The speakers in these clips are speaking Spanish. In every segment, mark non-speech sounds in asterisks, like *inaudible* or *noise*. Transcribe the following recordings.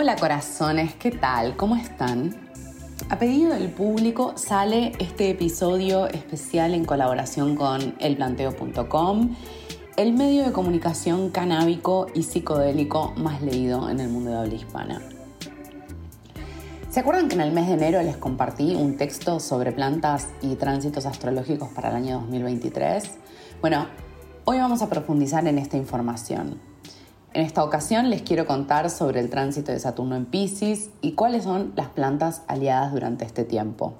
Hola corazones, ¿qué tal? ¿Cómo están? A pedido del público sale este episodio especial en colaboración con elplanteo.com, el medio de comunicación canábico y psicodélico más leído en el mundo de habla hispana. ¿Se acuerdan que en el mes de enero les compartí un texto sobre plantas y tránsitos astrológicos para el año 2023? Bueno, hoy vamos a profundizar en esta información. En esta ocasión les quiero contar sobre el tránsito de Saturno en Pisces y cuáles son las plantas aliadas durante este tiempo.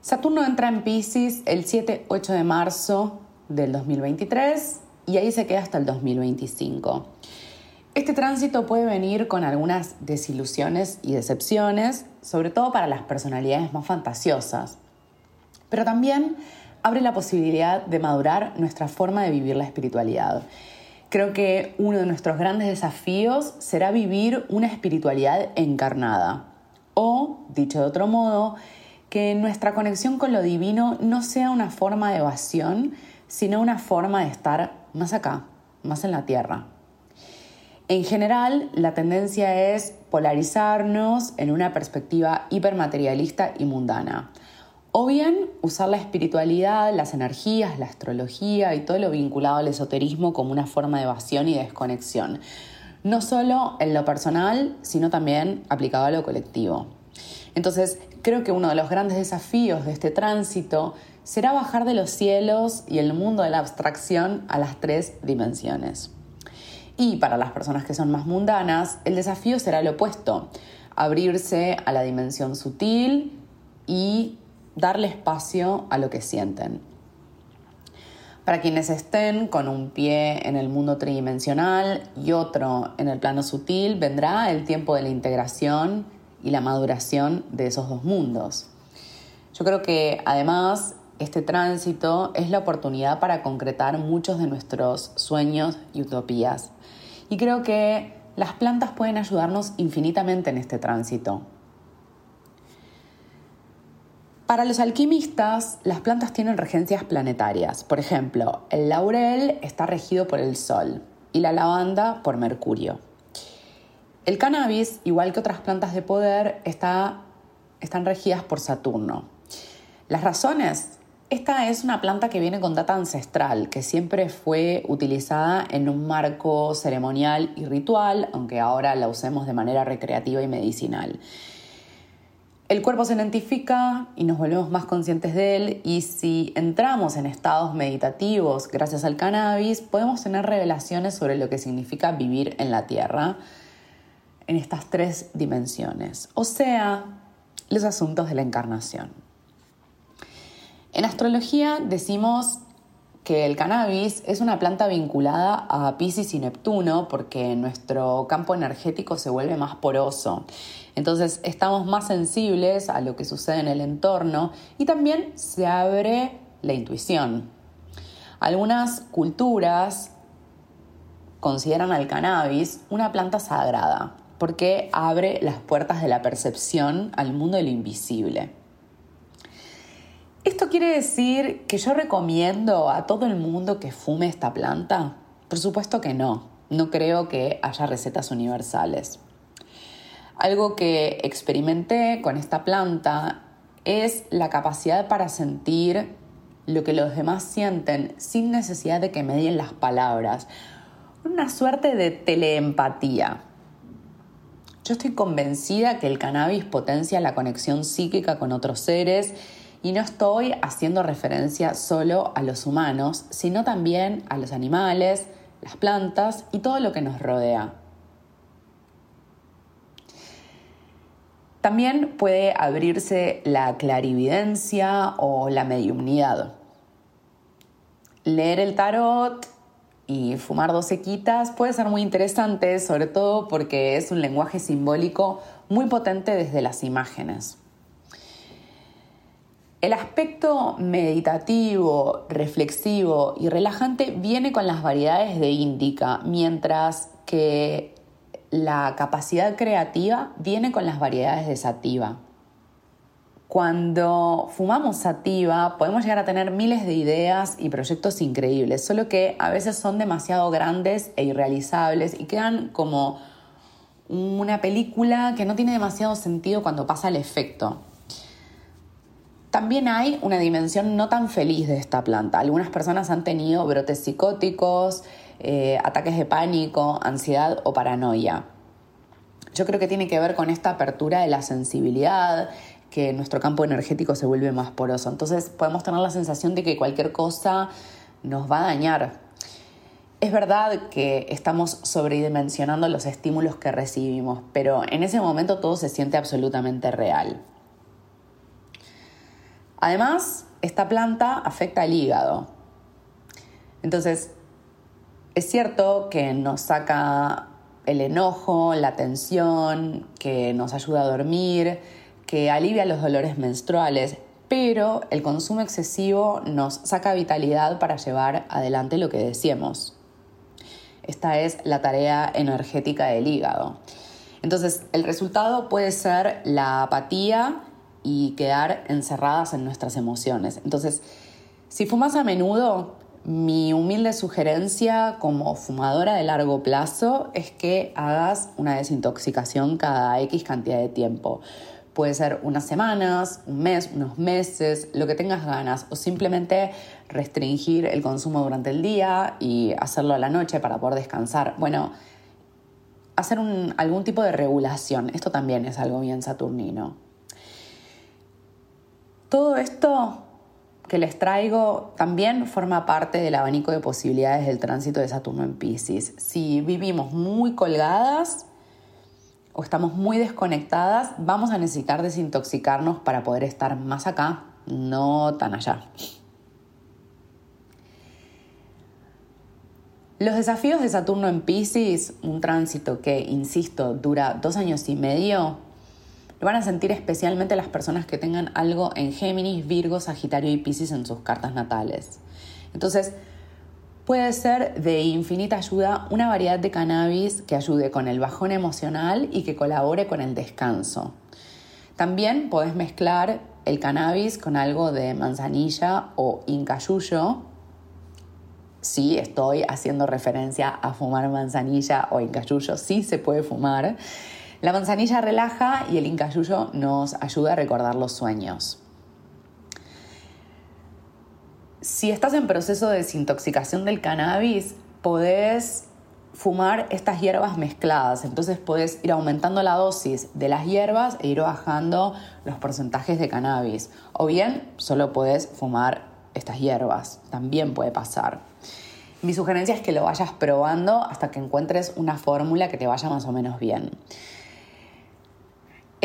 Saturno entra en Pisces el 7-8 de marzo del 2023 y ahí se queda hasta el 2025. Este tránsito puede venir con algunas desilusiones y decepciones, sobre todo para las personalidades más fantasiosas, pero también abre la posibilidad de madurar nuestra forma de vivir la espiritualidad Creo que uno de nuestros grandes desafíos será vivir una espiritualidad encarnada. O, dicho de otro modo, que nuestra conexión con lo divino no sea una forma de evasión, sino una forma de estar más acá, más en la tierra. En general, la tendencia es polarizarnos en una perspectiva hipermaterialista y mundana. O bien usar la espiritualidad, las energías, la astrología y todo lo vinculado al esoterismo como una forma de evasión y desconexión. No solo en lo personal, sino también aplicado a lo colectivo. Entonces, creo que uno de los grandes desafíos de este tránsito será bajar de los cielos y el mundo de la abstracción a las tres dimensiones. Y para las personas que son más mundanas, el desafío será el opuesto, abrirse a la dimensión sutil y darle espacio a lo que sienten. Para quienes estén con un pie en el mundo tridimensional y otro en el plano sutil, vendrá el tiempo de la integración y la maduración de esos dos mundos. Yo creo que además este tránsito es la oportunidad para concretar muchos de nuestros sueños y utopías. Y creo que las plantas pueden ayudarnos infinitamente en este tránsito. Para los alquimistas, las plantas tienen regencias planetarias. Por ejemplo, el laurel está regido por el Sol y la lavanda por Mercurio. El cannabis, igual que otras plantas de poder, está, están regidas por Saturno. Las razones, esta es una planta que viene con data ancestral, que siempre fue utilizada en un marco ceremonial y ritual, aunque ahora la usemos de manera recreativa y medicinal. El cuerpo se identifica y nos volvemos más conscientes de él y si entramos en estados meditativos gracias al cannabis, podemos tener revelaciones sobre lo que significa vivir en la Tierra en estas tres dimensiones, o sea, los asuntos de la encarnación. En astrología decimos que el cannabis es una planta vinculada a Pisces y Neptuno porque nuestro campo energético se vuelve más poroso. Entonces estamos más sensibles a lo que sucede en el entorno y también se abre la intuición. Algunas culturas consideran al cannabis una planta sagrada porque abre las puertas de la percepción al mundo del invisible. ¿Esto quiere decir que yo recomiendo a todo el mundo que fume esta planta? Por supuesto que no. No creo que haya recetas universales. Algo que experimenté con esta planta es la capacidad para sentir lo que los demás sienten sin necesidad de que me den las palabras. Una suerte de teleempatía. Yo estoy convencida que el cannabis potencia la conexión psíquica con otros seres y no estoy haciendo referencia solo a los humanos, sino también a los animales, las plantas y todo lo que nos rodea. También puede abrirse la clarividencia o la mediumnidad. Leer el tarot y fumar dos sequitas puede ser muy interesante, sobre todo porque es un lenguaje simbólico muy potente desde las imágenes. El aspecto meditativo, reflexivo y relajante viene con las variedades de índica, mientras que la capacidad creativa viene con las variedades de sativa. Cuando fumamos sativa podemos llegar a tener miles de ideas y proyectos increíbles, solo que a veces son demasiado grandes e irrealizables y quedan como una película que no tiene demasiado sentido cuando pasa el efecto. También hay una dimensión no tan feliz de esta planta. Algunas personas han tenido brotes psicóticos, eh, ataques de pánico, ansiedad o paranoia. Yo creo que tiene que ver con esta apertura de la sensibilidad, que nuestro campo energético se vuelve más poroso. Entonces podemos tener la sensación de que cualquier cosa nos va a dañar. Es verdad que estamos sobredimensionando los estímulos que recibimos, pero en ese momento todo se siente absolutamente real. Además, esta planta afecta al hígado. Entonces, es cierto que nos saca el enojo, la tensión, que nos ayuda a dormir, que alivia los dolores menstruales, pero el consumo excesivo nos saca vitalidad para llevar adelante lo que deseemos. Esta es la tarea energética del hígado. Entonces, el resultado puede ser la apatía y quedar encerradas en nuestras emociones. Entonces, si fumas a menudo, mi humilde sugerencia como fumadora de largo plazo es que hagas una desintoxicación cada X cantidad de tiempo. Puede ser unas semanas, un mes, unos meses, lo que tengas ganas, o simplemente restringir el consumo durante el día y hacerlo a la noche para poder descansar. Bueno, hacer algún tipo de regulación, esto también es algo bien saturnino. Todo esto que les traigo también forma parte del abanico de posibilidades del tránsito de Saturno en Pisces. Si vivimos muy colgadas o estamos muy desconectadas, vamos a necesitar desintoxicarnos para poder estar más acá, no tan allá. Los desafíos de Saturno en Pisces, un tránsito que, insisto, dura dos años y medio, lo van a sentir especialmente las personas que tengan algo en Géminis, Virgo, Sagitario y Pisces en sus cartas natales. Entonces, puede ser de infinita ayuda una variedad de cannabis que ayude con el bajón emocional y que colabore con el descanso. También podés mezclar el cannabis con algo de manzanilla o incayuyo. Sí, estoy haciendo referencia a fumar manzanilla o incayuyo, sí se puede fumar. La manzanilla relaja y el incayuyo nos ayuda a recordar los sueños. Si estás en proceso de desintoxicación del cannabis, podés fumar estas hierbas mezcladas. Entonces podés ir aumentando la dosis de las hierbas e ir bajando los porcentajes de cannabis. O bien solo podés fumar estas hierbas. También puede pasar. Mi sugerencia es que lo vayas probando hasta que encuentres una fórmula que te vaya más o menos bien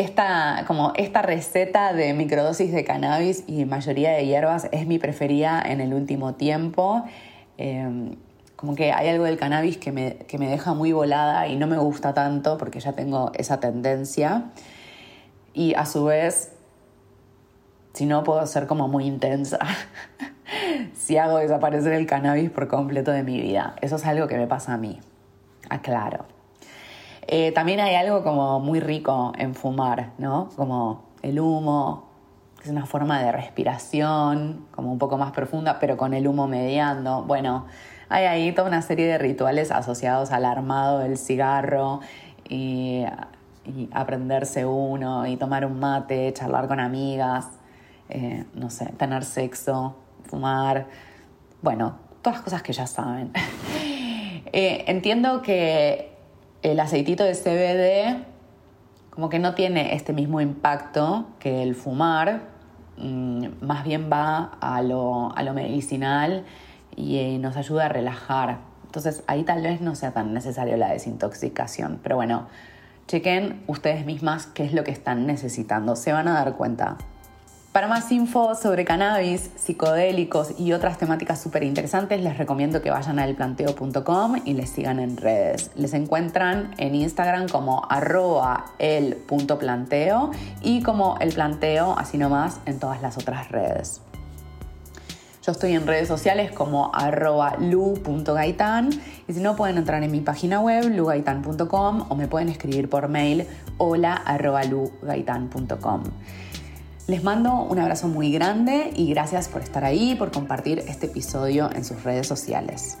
esta, como esta receta de microdosis de cannabis y mayoría de hierbas es mi preferida en el último tiempo. Em, como que hay algo del cannabis que me, que me deja muy volada y no me gusta tanto porque ya tengo esa tendencia. Y a su vez, si no, puedo ser como muy intensa. *laughs* si hago desaparecer el cannabis por completo de mi vida. Eso es algo que me pasa a mí. Aclaro. Eh, también hay algo como muy rico en fumar, ¿no? Como el humo, que es una forma de respiración, como un poco más profunda, pero con el humo mediando. Bueno, hay ahí toda una serie de rituales asociados al armado del cigarro y, aprenderse uno y tomar un mate, charlar con amigas, eh, no sé, tener sexo, fumar, bueno, todas cosas que ya saben. *laughs* Eh, entiendo que el aceitito de CBD como que no tiene este mismo impacto que el fumar, mm, más bien va a lo, medicinal y eh, nos ayuda a relajar. Entonces ahí tal vez no sea tan necesario la desintoxicación, pero bueno, chequen ustedes mismas qué es lo que están necesitando, se van a dar cuenta. Para más info sobre cannabis, psicodélicos y otras temáticas súper interesantes, les recomiendo que vayan a elplanteo.com y les sigan en redes. Les encuentran en Instagram como arroba el.planteo y como el planteo, así nomás, en todas las otras redes. Yo estoy en redes sociales como arroba lu.gaitan y si no pueden entrar en mi página web lugaitan.com o me pueden escribir por mail hola lugaitan.com. Les mando un abrazo muy grande y gracias por estar ahí, por compartir este episodio en sus redes sociales.